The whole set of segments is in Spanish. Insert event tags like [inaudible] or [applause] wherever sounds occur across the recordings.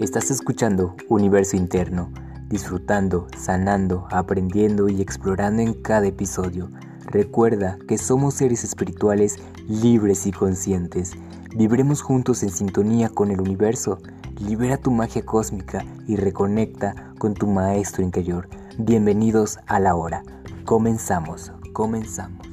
Estás escuchando Universo Interno, disfrutando, sanando, aprendiendo y explorando en cada episodio. Recuerda que somos seres espirituales libres y conscientes. Vibremos juntos en sintonía con el universo. Libera tu magia cósmica y reconecta con tu maestro interior. Bienvenidos a la hora. Comenzamos, comenzamos.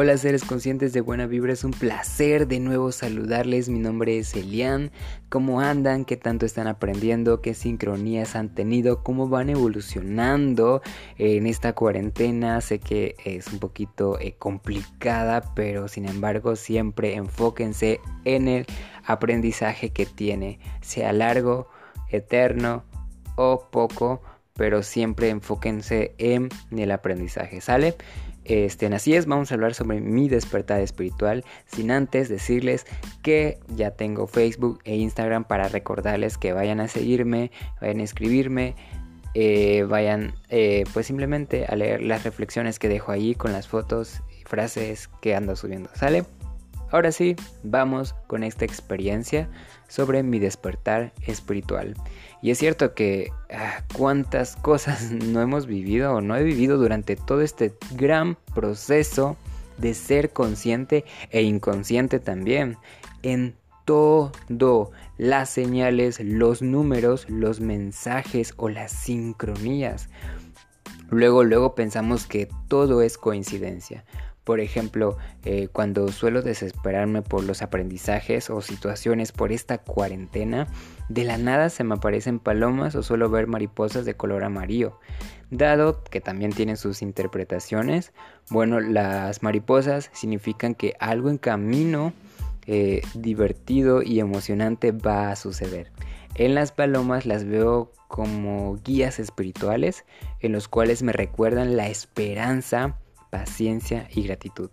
Hola seres conscientes de buena vibra, es un placer de nuevo saludarles. Mi nombre es Elian. ¿Cómo andan? ¿Qué tanto están aprendiendo? ¿Qué sincronías han tenido? ¿Cómo van evolucionando en esta cuarentena? Sé que es un poquito eh, complicada, pero sin embargo siempre enfóquense en el aprendizaje que tiene, sea largo, eterno o poco, pero siempre enfóquense en el aprendizaje, ¿sale? Este, así es, vamos a hablar sobre mi despertar espiritual, sin antes decirles que ya tengo Facebook e Instagram para recordarles que vayan a seguirme, vayan a escribirme, eh, vayan eh, pues simplemente a leer las reflexiones que dejo ahí con las fotos y frases que ando subiendo, ¿sale? Ahora sí, vamos con esta experiencia sobre mi despertar espiritual. Y es cierto que ah, cuántas cosas [laughs] no hemos vivido o no he vivido durante todo este gran proceso de ser consciente e inconsciente también. En todo, las señales, los números, los mensajes o las sincronías. Luego, luego pensamos que todo es coincidencia. Por ejemplo, eh, cuando suelo desesperarme por los aprendizajes o situaciones por esta cuarentena, de la nada se me aparecen palomas o suelo ver mariposas de color amarillo. Dado que también tienen sus interpretaciones, bueno, las mariposas significan que algo en camino eh, divertido y emocionante va a suceder. En las palomas las veo como guías espirituales en los cuales me recuerdan la esperanza, paciencia y gratitud.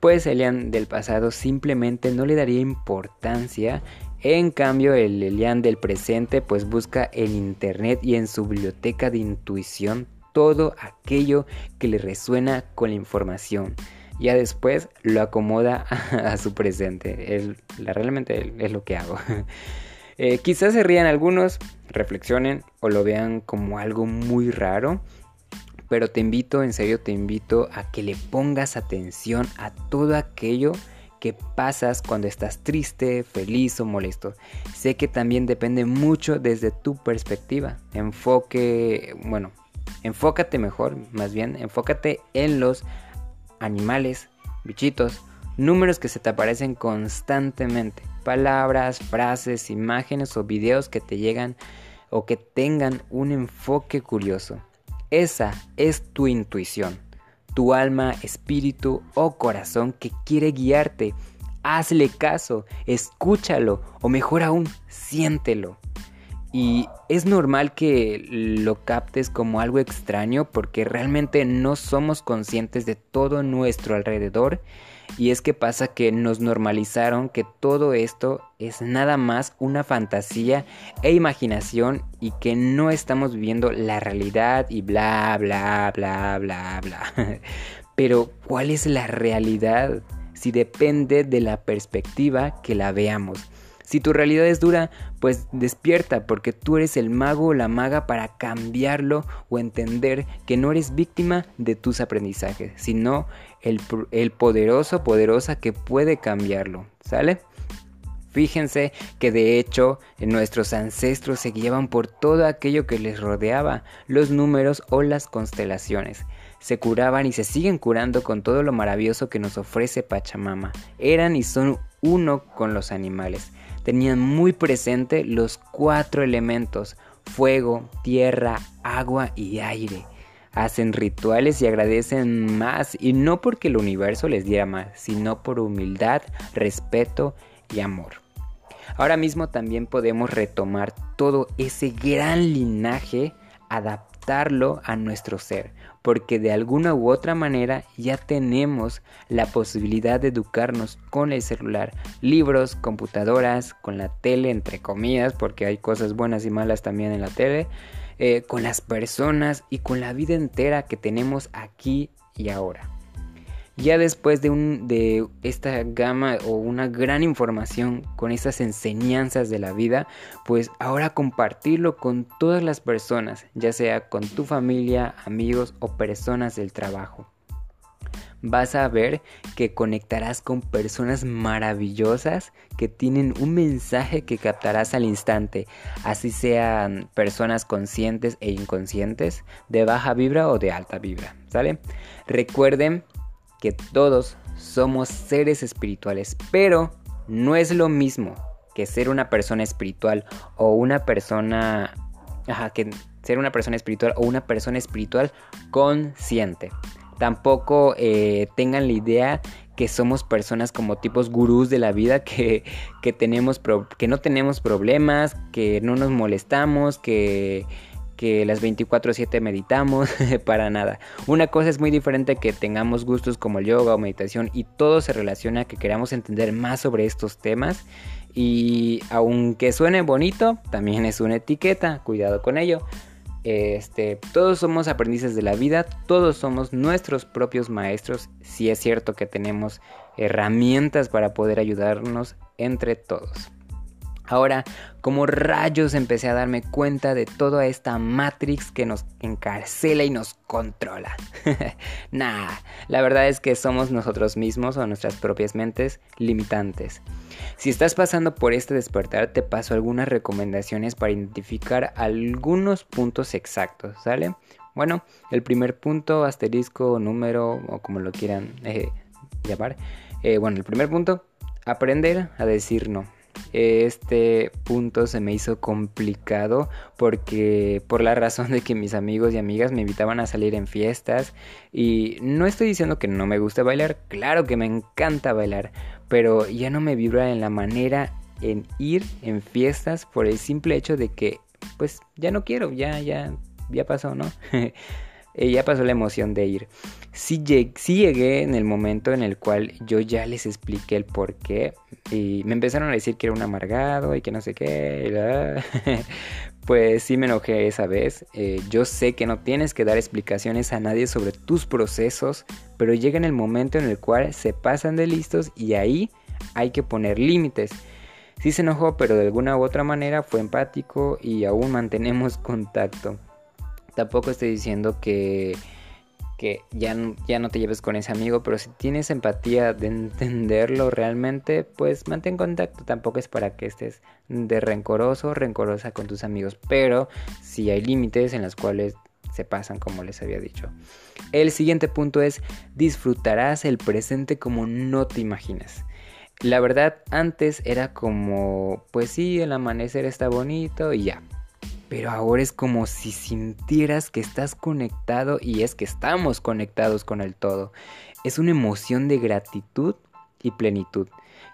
Pues Elian del pasado simplemente no le daría importancia, en cambio el Elian del presente pues busca en internet y en su biblioteca de intuición todo aquello que le resuena con la información. Ya después lo acomoda [laughs] a, su presente. realmente es lo que hago. [laughs] Eh, quizás se rían algunos, reflexionen o lo vean como algo muy raro pero te invito, en serio te invito a que le pongas atención a todo aquello que pasas cuando estás triste, feliz o molesto. Sé que también depende mucho desde tu perspectiva. Enfoque, bueno, enfócate mejor, más bien, enfócate en los animales, bichitos, números que se te aparecen constantemente, palabras, frases, imágenes o videos que te llegan o que tengan un enfoque curioso. Esa es tu intuición, tu alma, espíritu o corazón que quiere guiarte. Hazle caso, escúchalo o mejor aún, siéntelo. Y es normal que lo captes como algo extraño porque realmente no somos conscientes de todo nuestro alrededor y es que pasa que nos normalizaron que todo esto es nada más una fantasía e imaginación y que no estamos viviendo la realidad y bla, bla, bla, bla, bla. [laughs] Pero ¿cuál es la realidad? Si depende de la perspectiva que la veamos. Si tu realidad es dura, pues despierta porque tú eres el mago o la maga para cambiarlo o entender que no eres víctima de tus aprendizajes, sino el, poderoso, poderosa que puede cambiarlo. ¿Sale? Fíjense que de hecho nuestros ancestros se guiaban por todo aquello que les rodeaba, los números o las constelaciones. Se curaban y se siguen curando con todo lo maravilloso que nos ofrece Pachamama. Eran y son uno con los animales tenían muy presente los cuatro elementos, fuego, tierra, agua y aire. Hacen rituales y agradecen más, y no porque el universo les diera más, sino por humildad, respeto y amor. Ahora mismo también podemos retomar todo ese gran linaje adaptado a nuestro ser, porque de alguna u otra manera ya tenemos la posibilidad de educarnos con el celular, libros, computadoras, con la tele, entre comillas, porque hay cosas buenas y malas también en la tele, eh, con las personas y con la vida entera que tenemos aquí y ahora. Ya después de, un, de esta gama o una gran información con estas enseñanzas de la vida, pues ahora compartirlo con todas las personas, ya sea con tu familia, amigos o personas del trabajo. Vas a ver que conectarás con personas maravillosas que tienen un mensaje que captarás al instante, así sean personas conscientes e inconscientes, de baja vibra o de alta vibra, ¿sale? Recuerden que todos somos seres espirituales, pero no es lo mismo que ser una persona espiritual o una persona... Ajá, que ser una persona espiritual o una persona espiritual consciente. Tampoco eh, tengan la idea que somos personas como tipos gurús de la vida, que, que, tenemos que no tenemos problemas, que no nos molestamos, que que las 24/7 meditamos, [laughs] para nada. Una cosa es muy diferente que tengamos gustos como el yoga o meditación y todo se relaciona a que queramos entender más sobre estos temas y aunque suene bonito, también es una etiqueta, cuidado con ello. Este, todos somos aprendices de la vida, todos somos nuestros propios maestros, si es cierto que tenemos herramientas para poder ayudarnos entre todos. Ahora, como rayos empecé a darme cuenta de toda esta Matrix que nos encarcela y nos controla. [laughs] nah, la verdad es que somos nosotros mismos o nuestras propias mentes limitantes. Si estás pasando por este despertar, te paso algunas recomendaciones para identificar algunos puntos exactos, ¿sale? Bueno, el primer punto, asterisco, número o como lo quieran eh, llamar. Eh, bueno, el primer punto, aprender a decir no este punto se me hizo complicado porque por la [laughs] razón de que mis amigos y amigas me invitaban a salir en fiestas y no estoy diciendo que no me guste bailar, claro que me encanta bailar, pero ya no me vibra en la manera en ir en fiestas por el simple hecho de que pues ya no quiero, ya ya ya pasó, ¿no? [laughs] Ya pasó la emoción de ir. Sí, llegué en el momento en el cual yo ya les expliqué el por qué y me empezaron a decir que era un amargado y que no sé qué. [laughs] pues sí me enojé esa vez. Eh, yo sé que no tienes que dar explicaciones a nadie sobre tus procesos, pero llega en el momento en el cual se pasan de listos y ahí hay que poner límites. Sí se enojó, pero de alguna u otra manera fue empático y aún mantenemos [laughs] contacto. Tampoco estoy diciendo que, que ya, ya no te lleves con ese amigo, pero si tienes empatía de entenderlo realmente, pues mantén contacto. Tampoco es para que estés de rencoroso rencorosa con tus amigos, pero si hay límites en los cuales se pasan como les había dicho. El siguiente punto es disfrutarás el presente como no te imaginas. La verdad antes era como, pues sí, el amanecer está bonito y ya, pero ahora es como si sintieras que estás conectado y es que estamos conectados con el todo. Es una emoción de gratitud y plenitud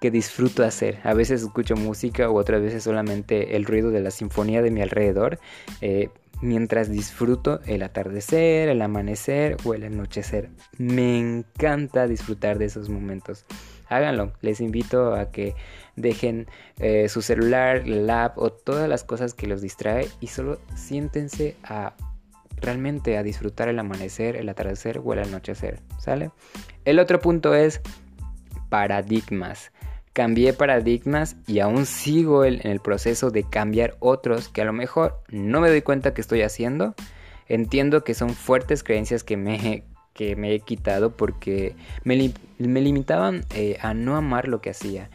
que disfruto hacer. A veces escucho música o otras veces solamente el ruido de la sinfonía de mi alrededor. Eh, mientras disfruto el atardecer, el amanecer o el anochecer. Me encanta disfrutar de esos momentos. Háganlo, les invito a que dejen eh, su celular, la app o todas las cosas que los distrae y solo siéntense a realmente a disfrutar el amanecer, el atardecer o el anochecer, ¿sale? El otro punto es paradigmas. Cambié paradigmas y aún sigo en el proceso de cambiar otros que a lo mejor no me doy cuenta que estoy haciendo. Entiendo que son fuertes creencias que me, [laughs] que me he quitado porque me, limitaban eh, a no amar lo que hacía.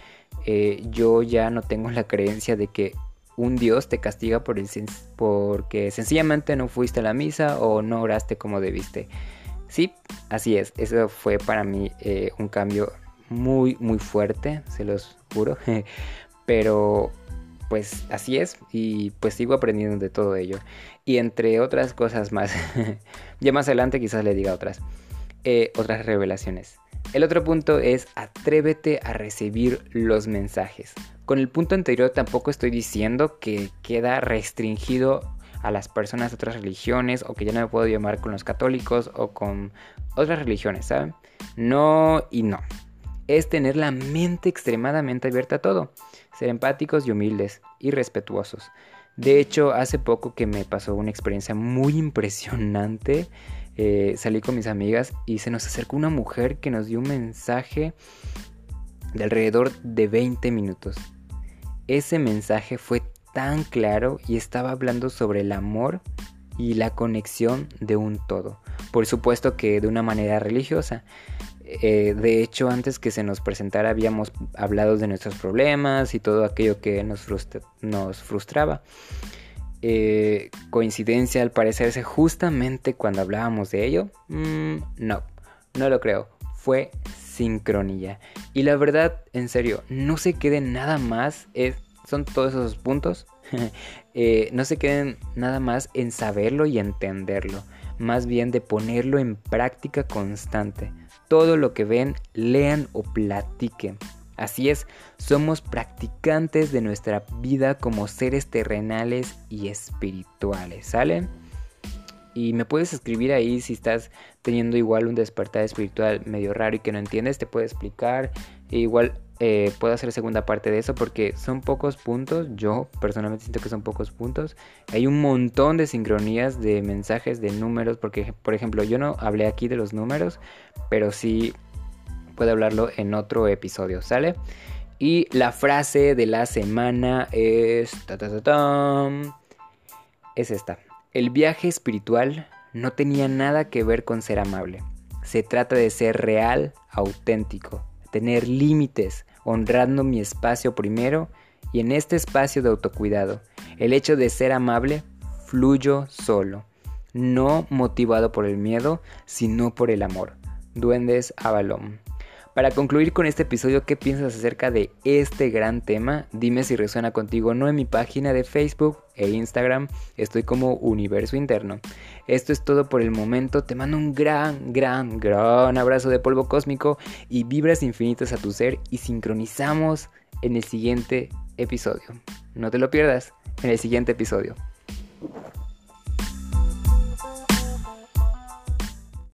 Eh, yo ya no tengo la creencia de que un Dios te castiga por el, porque sencillamente no fuiste a la misa o no oraste como debiste. Sí, así es. Eso fue para mí eh, un cambio muy, muy fuerte, se los juro. [laughs] Pero pues así es y pues sigo aprendiendo de todo ello. Y entre otras cosas más, [laughs] ya más adelante quizás le diga otras, eh, otras revelaciones. El otro punto es atrévete a recibir los mensajes. Con el punto anterior tampoco estoy diciendo que queda restringido a las personas de otras religiones o que ya no me puedo llamar con los católicos o con otras religiones, ¿saben? No y no. Es tener la mente extremadamente abierta a todo, ser empáticos y humildes y respetuosos. De hecho, hace poco que me pasó una experiencia muy impresionante. Eh, salí con mis amigas y se nos acercó una mujer que nos dio un mensaje de alrededor de 20 minutos. Ese mensaje fue tan claro y estaba hablando sobre el amor y la conexión de un todo. Por supuesto que de una manera religiosa. Eh, de hecho, antes que se nos presentara habíamos hablado de nuestros problemas y todo aquello que nos, nos frustraba. Eh, coincidencia al parecerse justamente cuando hablábamos de ello? Mm, no, no lo creo. Fue sincronía. Y la verdad, en serio, no se queden nada más, son todos esos puntos, [laughs] eh, no se queden nada más en saberlo y entenderlo, más bien de ponerlo en práctica constante. Todo lo que ven, lean o platiquen. Así es, somos practicantes de nuestra vida como seres terrenales y espirituales, ¿salen? Y me puedes escribir ahí si estás teniendo igual un despertar espiritual medio raro y que no entiendes, te puedo explicar. E igual eh, puedo hacer segunda parte de eso porque son pocos puntos. Yo personalmente siento que son pocos puntos. Hay un montón de sincronías de mensajes, de números. Porque, por ejemplo, yo no hablé aquí de los números, pero sí puedo hablarlo en otro episodio, ¿sale? Y la frase de la semana es... es esta. El viaje espiritual no tenía nada que ver con ser amable. Se trata de ser real, auténtico, tener límites, honrando mi espacio primero y en este espacio de autocuidado. El hecho de ser amable fluyo solo, no motivado por el miedo, sino por el amor. Duendes Avalon. Para concluir con este episodio, ¿qué piensas acerca de este gran tema? Dime si resuena contigo o no en mi página de Facebook e Instagram. Estoy como Universo Interno. Esto es todo por el momento. Te mando un gran, gran, gran abrazo de polvo cósmico y vibras infinitas a tu ser y sincronizamos en el siguiente episodio. No te lo pierdas en el siguiente episodio.